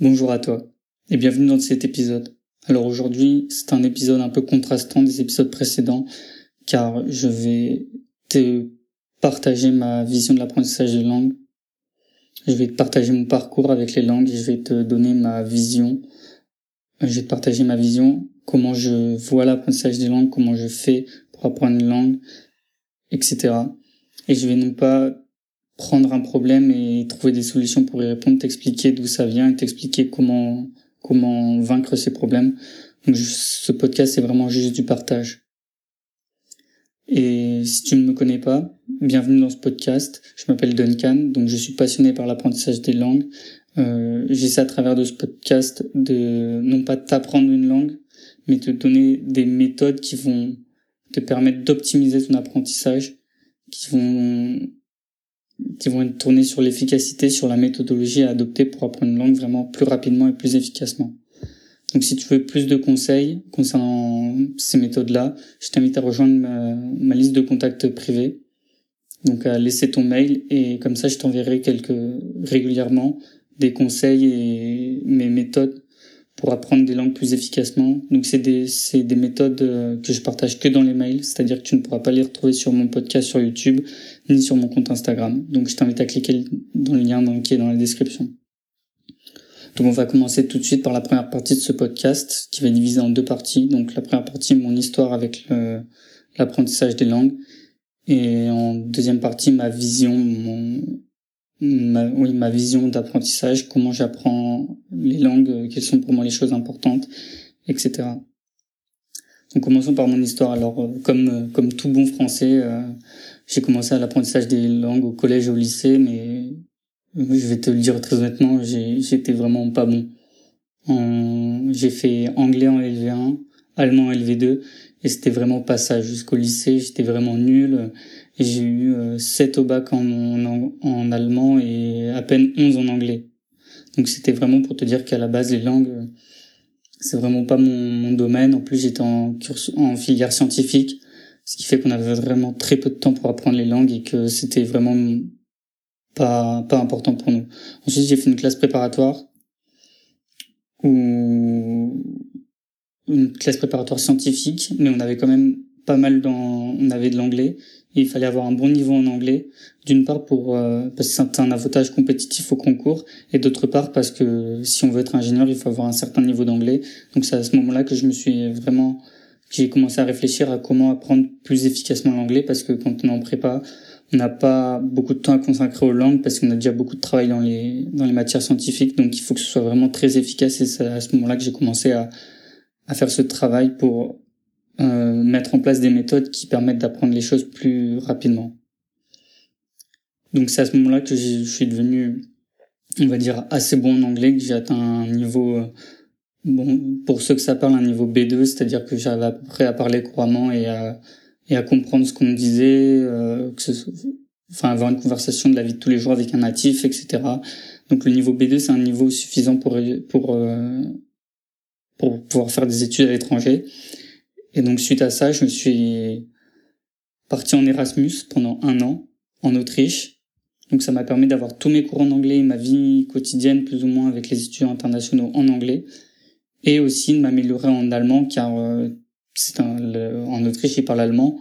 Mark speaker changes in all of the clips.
Speaker 1: Bonjour à toi et bienvenue dans cet épisode. Alors aujourd'hui, c'est un épisode un peu contrastant des épisodes précédents car je vais te partager ma vision de l'apprentissage des langues. Je vais te partager mon parcours avec les langues et je vais te donner ma vision. Je vais te partager ma vision, comment je vois l'apprentissage des langues, comment je fais pour apprendre une langue, etc. Et je vais non pas prendre un problème et trouver des solutions pour y répondre, t'expliquer d'où ça vient et t'expliquer comment comment vaincre ces problèmes. Donc ce podcast c'est vraiment juste du partage. Et si tu ne me connais pas, bienvenue dans ce podcast. Je m'appelle Duncan, donc je suis passionné par l'apprentissage des langues. Euh, J'essaie à travers de ce podcast de non pas t'apprendre une langue, mais te donner des méthodes qui vont te permettre d'optimiser ton apprentissage, qui vont qui vont être tournés sur l'efficacité, sur la méthodologie à adopter pour apprendre une langue vraiment plus rapidement et plus efficacement. Donc si tu veux plus de conseils concernant ces méthodes-là, je t'invite à rejoindre ma, liste de contacts privés. Donc à laisser ton mail et comme ça je t'enverrai quelques régulièrement des conseils et mes méthodes pour apprendre des langues plus efficacement. Donc c'est des des méthodes euh, que je partage que dans les mails, c'est-à-dire que tu ne pourras pas les retrouver sur mon podcast sur YouTube ni sur mon compte Instagram. Donc je t'invite à cliquer dans le lien qui est dans la description. Donc on va commencer tout de suite par la première partie de ce podcast qui va être divisé en deux parties. Donc la première partie mon histoire avec l'apprentissage des langues et en deuxième partie ma vision mon ma, oui, ma vision d'apprentissage, comment j'apprends les langues, quelles sont pour moi les choses importantes, etc. Donc commençons par mon histoire. Alors euh, comme euh, comme tout bon français, euh, j'ai commencé à l'apprentissage des langues au collège et au lycée, mais je vais te le dire très honnêtement, j'étais vraiment pas bon. J'ai fait anglais en LV1, allemand en LV2, et c'était vraiment pas ça. Jusqu'au lycée, j'étais vraiment nul. J'ai eu 7 euh, au bac en, en, allemand et à peine 11 en anglais. Donc c'était vraiment pour te dire qu'à la base, les langues, c'est vraiment pas mon, domaine. En plus, j'étais en, en filière scientifique, ce qui fait qu'on avait vraiment très peu de temps pour apprendre les langues et que c'était vraiment pas, pas important pour nous. Ensuite, j'ai fait une classe préparatoire où une classe préparatoire scientifique, mais on avait quand même pas mal dans, on avait de l'anglais il fallait avoir un bon niveau en anglais, d'une part pour euh, parce que c'est un avantage compétitif au concours, et d'autre part parce que si on veut être ingénieur, il faut avoir un certain niveau d'anglais. Donc c'est à ce moment-là que je me suis vraiment j'ai commencé à réfléchir à comment apprendre plus efficacement l'anglais parce que quand on est en prépa, on n'a pas beaucoup de temps à consacrer aux langues parce qu'on a déjà beaucoup de travail dans les dans les matières scientifiques, donc il faut que ce soit vraiment très efficace et c'est à ce moment-là que j'ai commencé à à faire ce travail pour mettre en place des méthodes qui permettent d'apprendre les choses plus rapidement. Donc c'est à ce moment-là que je suis devenu, on va dire, assez bon en anglais, que j'ai atteint un niveau, euh, bon, pour ceux que ça parle, un niveau B2, c'est-à-dire que j'avais à peu près à parler couramment et à, et à comprendre ce qu'on me disait, euh, que ce, enfin avoir une conversation de la vie de tous les jours avec un natif, etc. Donc le niveau B2, c'est un niveau suffisant pour pour euh, pour pouvoir faire des études à l'étranger. Et donc suite à ça, je me suis parti en Erasmus pendant un an en Autriche. Donc ça m'a permis d'avoir tous mes cours en anglais ma vie quotidienne plus ou moins avec les étudiants internationaux en anglais. Et aussi de m'améliorer en allemand car euh, c'est un, en Autriche ils parlent allemand.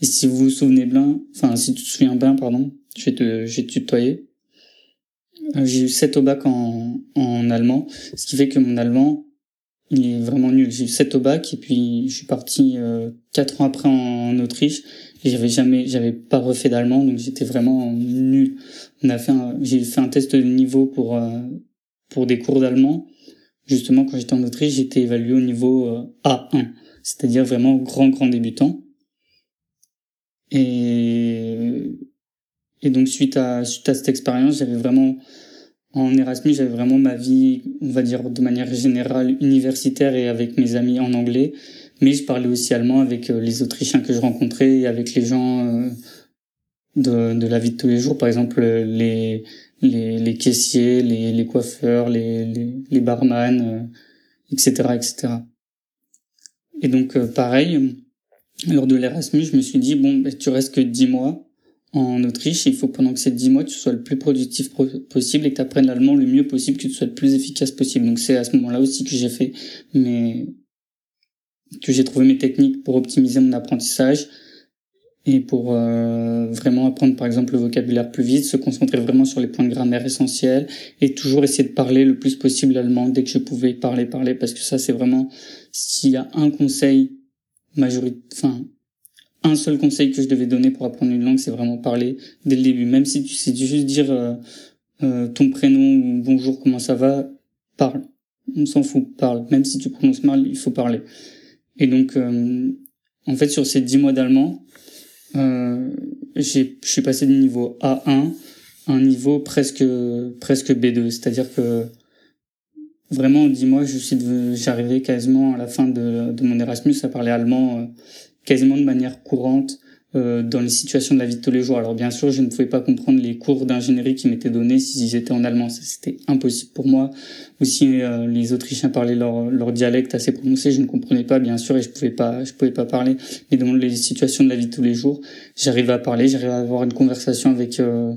Speaker 1: Et si vous vous souvenez bien, enfin si tu te souviens bien, pardon, je vais te, je vais te tutoyer. Euh, j'ai eu 7 au bac en, en allemand, ce qui fait que mon allemand il est vraiment nul. J'ai eu 7 au bac et puis je suis parti euh, 4 ans après en, Autriche j'avais jamais, j'avais pas refait d'allemand donc j'étais vraiment nul. On a fait, j'ai fait un test de niveau pour euh, pour des cours d'allemand. Justement, quand j'étais en Autriche, j'étais évalué au niveau euh, A1, c'est-à-dire vraiment grand grand débutant. Et et donc suite à suite à cette expérience, j'avais vraiment en Erasmus, j'avais vraiment ma vie, on va dire de manière générale, universitaire et avec mes amis en anglais. Mais je parlais aussi allemand avec euh, les Autrichiens que je rencontrais et avec les gens euh, de, la vie de tous les jours. Par exemple, les, les, caissiers, les, les coiffeurs, les, les, barman, etc., euh, etc. Et donc, pareil, lors de l'Erasmus, je me suis dit, bon, ben, tu restes que dix mois en Autriche, il faut pendant que ces dix mois, tu sois le plus productif possible et que tu apprennes l'allemand le mieux possible, que tu sois le plus efficace possible. Donc c'est à ce moment-là aussi que j'ai fait mes que j'ai trouvé mes techniques pour optimiser mon apprentissage et pour euh, vraiment apprendre par exemple le vocabulaire plus vite, se concentrer vraiment sur les points de grammaire essentiels et toujours essayer de parler le plus possible allemand dès que je pouvais parler parler parce que ça c'est vraiment s'il y a un conseil majorité enfin un seul conseil que je devais donner pour apprendre une langue c'est vraiment parler dès le début. Même si tu sais juste dire euh, euh, ton prénom ou bonjour comment ça va parle. On s'en fout parle. Même si tu prononces mal il faut parler. Et donc en fait sur ces dix mois d'allemand euh, j'ai, je suis passé du niveau A1 à un niveau presque presque B2, c'est-à-dire que vraiment dis-moi je suis j'arrivais quasiment à la fin de, de mon Erasmus à parler allemand euh, quasiment de manière courante euh, dans les situations de la vie de tous les jours. Alors bien sûr, je ne pouvais pas comprendre les cours d'ingénierie qui m'étaient donnés s'ils étaient en allemand, ça c'était impossible pour moi. Ou si euh, les Autrichiens parlaient leur, leur dialecte assez prononcé, je ne comprenais pas bien sûr et je pouvais pas je pouvais pas parler. Mais dans les situations de la vie de tous les jours, j'arrivais à parler, j'arrivais à avoir une conversation avec euh,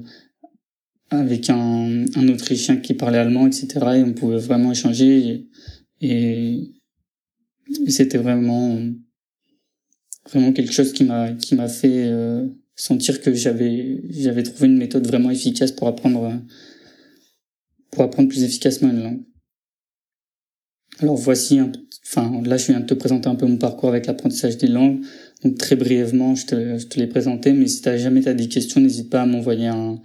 Speaker 1: avec un, un Autrichien qui parlait allemand, etc. Et on pouvait vraiment échanger et, et c'était vraiment vraiment quelque chose qui m'a qui m'a fait euh, sentir que j'avais j'avais trouvé une méthode vraiment efficace pour apprendre pour apprendre plus efficacement une langue. Alors voici un, enfin là je viens de te présenter un peu mon parcours avec l'apprentissage des langues. Donc très brièvement, je te, je te l'ai présenté, mais si t'as jamais t'as des questions, n'hésite pas à m'envoyer un,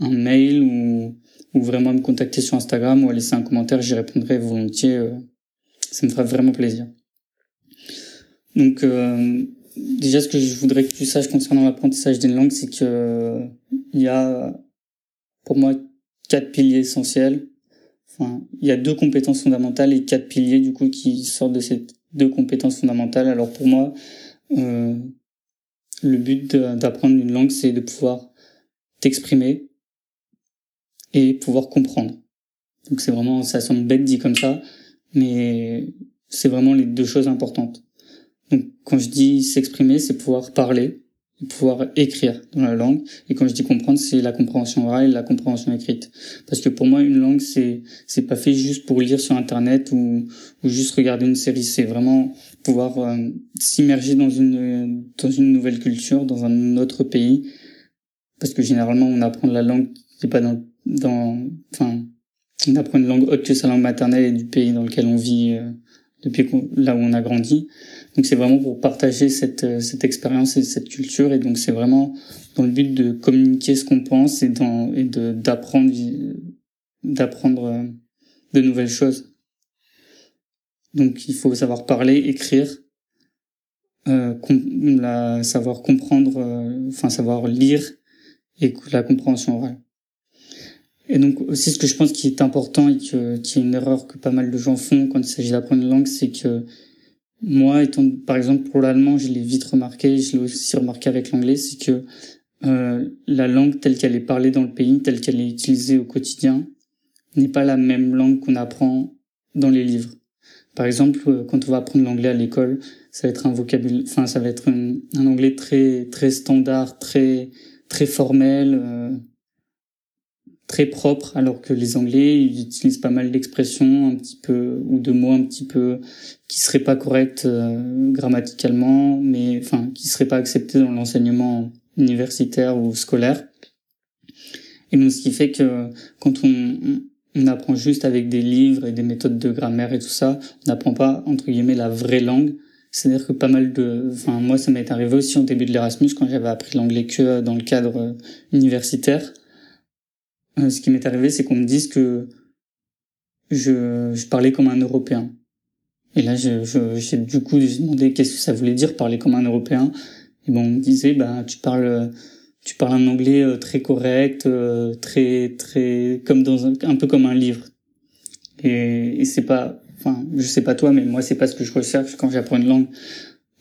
Speaker 1: un mail ou, ou vraiment à me contacter sur Instagram ou à laisser un commentaire, j'y répondrai volontiers. Euh, ça me fera vraiment plaisir. Donc euh, déjà, ce que je voudrais que tu saches concernant l'apprentissage d'une langue, c'est que il y a, pour moi, quatre piliers essentiels. Enfin, il y a deux compétences fondamentales et quatre piliers du coup qui sortent de ces deux compétences fondamentales. Alors pour moi, euh, le but d'apprendre une langue, c'est de pouvoir t'exprimer et pouvoir comprendre. Donc c'est vraiment, ça semble bête dit comme ça, mais c'est vraiment les deux choses importantes. Donc, quand je dis s'exprimer, c'est pouvoir parler, pouvoir écrire dans la langue. Et quand je dis comprendre, c'est la compréhension orale et la compréhension écrite. Parce que pour moi, une langue, c'est c'est pas fait juste pour lire sur Internet ou, ou juste regarder une série. C'est vraiment pouvoir euh, s'immerger dans une dans une nouvelle culture, dans un autre pays. Parce que généralement, on apprend la langue qui est pas dans dans enfin on apprend une langue autre que sa langue maternelle et du pays dans lequel on vit euh, depuis là où on a grandi. Donc c'est vraiment pour partager cette, euh, cette expérience et cette culture et donc c'est vraiment dans le but de communiquer ce qu'on pense et, dans, et de d'apprendre d'apprendre euh, de nouvelles choses. Donc il faut savoir parler, écrire, euh, la, savoir comprendre, euh, enfin savoir lire et la compréhension orale. Et donc aussi ce que je pense qui est important et que, qui est une erreur que pas mal de gens font quand il s'agit d'apprendre une langue, c'est que moi, étant par exemple pour l'allemand, je l'ai vite remarqué, je l'ai aussi remarqué avec l'anglais, c'est que euh, la langue telle qu'elle est parlée dans le pays, telle qu'elle est utilisée au quotidien, n'est pas la même langue qu'on apprend dans les livres. Par exemple, euh, quand on va apprendre l'anglais à l'école, ça va être un vocabulaire, enfin ça va être un, anglais très très standard, très très formel. Euh, très propre, alors que les Anglais ils utilisent pas mal d'expressions un petit peu ou de mots un petit peu qui seraient pas corrects euh, grammaticalement, mais enfin qui seraient pas acceptés dans l'enseignement universitaire ou scolaire. Et donc ce qui fait que quand on, on apprend juste avec des livres et des méthodes de grammaire et tout ça, on n'apprend pas entre guillemets la vraie langue. C'est-à-dire que pas mal de, enfin moi ça m'est arrivé aussi au début de l'Erasmus quand j'avais appris l'anglais que dans le cadre universitaire euh, ce qui m'est arrivé, c'est qu'on me dise que je, je parlais comme un Européen. Et là, j'ai je, j'ai du coup demandé qu'est-ce que ça voulait dire parler comme un Européen. Et bon, on me disait, bah, tu parles, tu parles un anglais euh, très correct, euh, très, très, comme dans un, un peu comme un livre. Et, et c'est pas, enfin, je sais pas toi, mais moi, c'est pas ce que je recherche quand j'apprends une langue.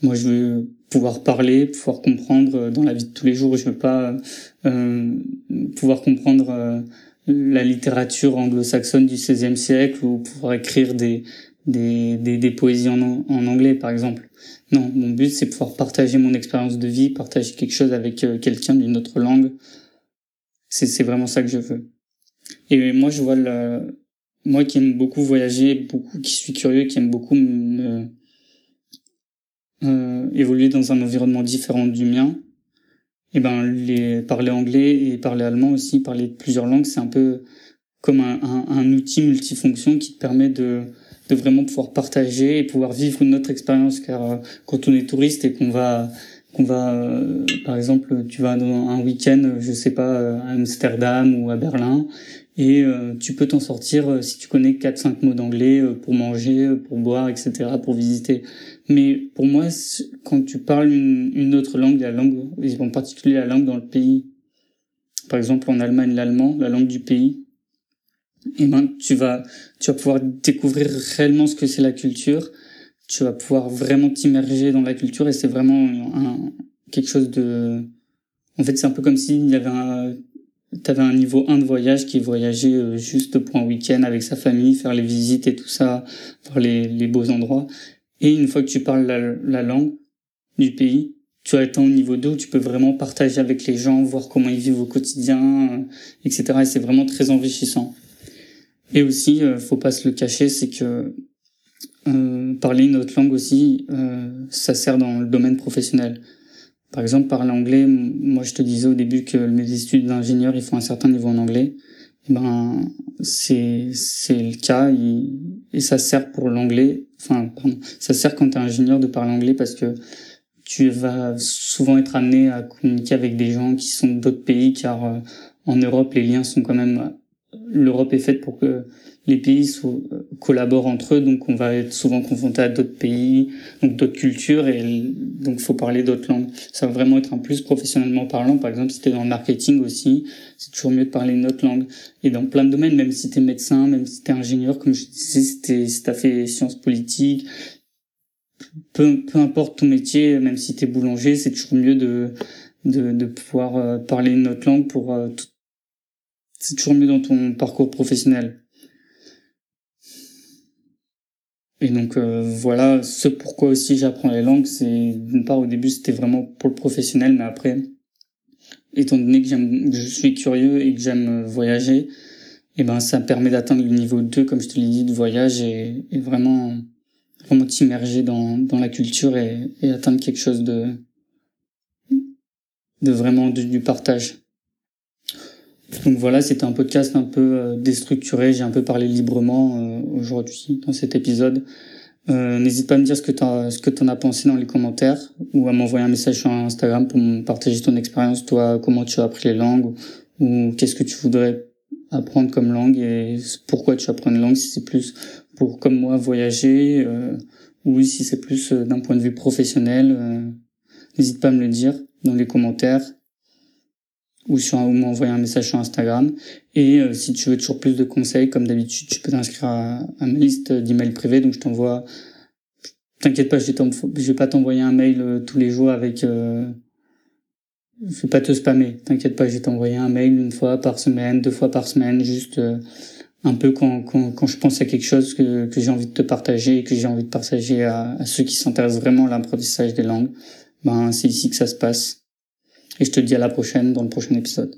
Speaker 1: Moi, je veux pouvoir parler, pouvoir comprendre euh, dans la vie de tous les jours. Je veux pas euh, pouvoir comprendre euh, la littérature anglo-saxonne du XVIe siècle ou pouvoir écrire des des, des, des poésies en, en anglais, par exemple. Non, mon but, c'est pouvoir partager mon expérience de vie, partager quelque chose avec euh, quelqu'un d'une autre langue. C'est, vraiment ça que je veux. Et moi, je vois le, moi qui aime beaucoup voyager, beaucoup, qui suis curieux, qui aime beaucoup me, euh, évoluer dans un environnement différent du mien, et eh ben les parler anglais et parler allemand aussi, parler plusieurs langues, c'est un peu comme un, un, un, outil multifonction qui te permet de, de vraiment pouvoir partager et pouvoir vivre une autre expérience. Car euh, quand on est touriste et qu'on va qu'on va, euh, par exemple, tu vas dans un week-end, je sais pas, à Amsterdam ou à Berlin, et euh, tu peux t'en sortir euh, si tu connais quatre cinq mots d'anglais euh, pour manger, pour boire, etc., pour visiter. Mais pour moi, quand tu parles une, une, autre langue, la langue, en particulier la langue dans le pays, par exemple en Allemagne l'allemand, la langue du pays, et eh ben tu vas tu vas pouvoir découvrir réellement ce que c'est la culture. Tu vas pouvoir vraiment t'immerger dans la culture et c'est vraiment un, quelque chose de en fait c'est un peu comme s'il y avait un T'avais un niveau 1 de voyage qui voyageait euh, juste pour un week-end avec sa famille, faire les visites et tout ça, voir les, les beaux endroits. Et une fois que tu parles la, la langue du pays, tu as au niveau 2 où tu peux vraiment partager avec les gens, voir comment ils vivent au quotidien, euh, etc. Et c'est vraiment très enrichissant. Et aussi, euh, faut pas se le cacher, c'est que euh, parler une autre langue aussi, euh, ça sert dans le domaine professionnel. Par exemple, parler anglais, moi je te disais au début que mes études d'ingénieur, il faut un certain niveau en anglais. Et ben, c'est c'est le cas et, ça sert pour l'anglais. Enfin, pardon, ça sert quand tu es ingénieur de parler anglais parce que tu vas souvent être amené à communiquer avec des gens qui sont d'autres pays car euh, en Europe les liens sont quand même l'Europe est faite pour que les pays collaborent entre eux, donc on va être souvent confronté à d'autres pays, donc d'autres cultures, et donc faut parler d'autres langues. Ça va vraiment être un plus professionnellement parlant. Par exemple, si tu es dans le marketing aussi, c'est toujours mieux de parler une autre langue. Et dans plein de domaines, même si tu es médecin, même si tu es ingénieur, comme je disais, si, si tu as fait sciences politiques, peu, peu importe ton métier, même si tu es boulanger, c'est toujours mieux de, de, de pouvoir euh, parler une autre langue pour euh, tout c'est toujours mieux dans ton parcours professionnel. Et donc euh, voilà, ce pourquoi aussi j'apprends les langues, c'est d'une part au début c'était vraiment pour le professionnel, mais après, étant donné que, j'aime, je suis curieux et que j'aime voyager, et eh ben ça me permet d'atteindre le niveau 2, comme je te l'ai dit, de voyage et, vraiment vraiment t'immerger dans, dans la culture et, et atteindre quelque chose de de vraiment du partage. Donc voilà, c'était un podcast un peu euh, déstructuré. J'ai un peu parlé librement euh, aujourd'hui dans cet épisode. Euh, N'hésite pas à me dire ce que tu en as pensé dans les commentaires ou à m'envoyer un message sur Instagram pour me partager ton expérience, toi, comment tu as appris les langues ou, qu'est-ce que tu voudrais apprendre comme langue et pourquoi tu apprends une langue, si c'est plus pour, comme moi, voyager euh, ou si c'est plus d'un point de vue professionnel. N'hésite pas à me le dire dans les commentaires ou sur ou m'envoyer un message sur Instagram. Et euh, si tu veux toujours plus de conseils, comme d'habitude, tu peux t'inscrire à, ma liste d'emails privés. Donc je t'envoie. T'inquiète pas, je vais, vais pas t'envoyer un mail euh, tous les jours avec. Euh... Je vais pas te spammer. T'inquiète pas, je vais t'envoyer un mail une fois par semaine, deux fois par semaine, juste euh, un peu quand, quand, quand je pense à quelque chose que, que j'ai envie de te partager, que j'ai envie de partager à, à ceux qui s'intéressent vraiment à l'apprentissage des langues. Ben c'est ici que ça se passe. Et je te dis à la prochaine dans le prochain épisode.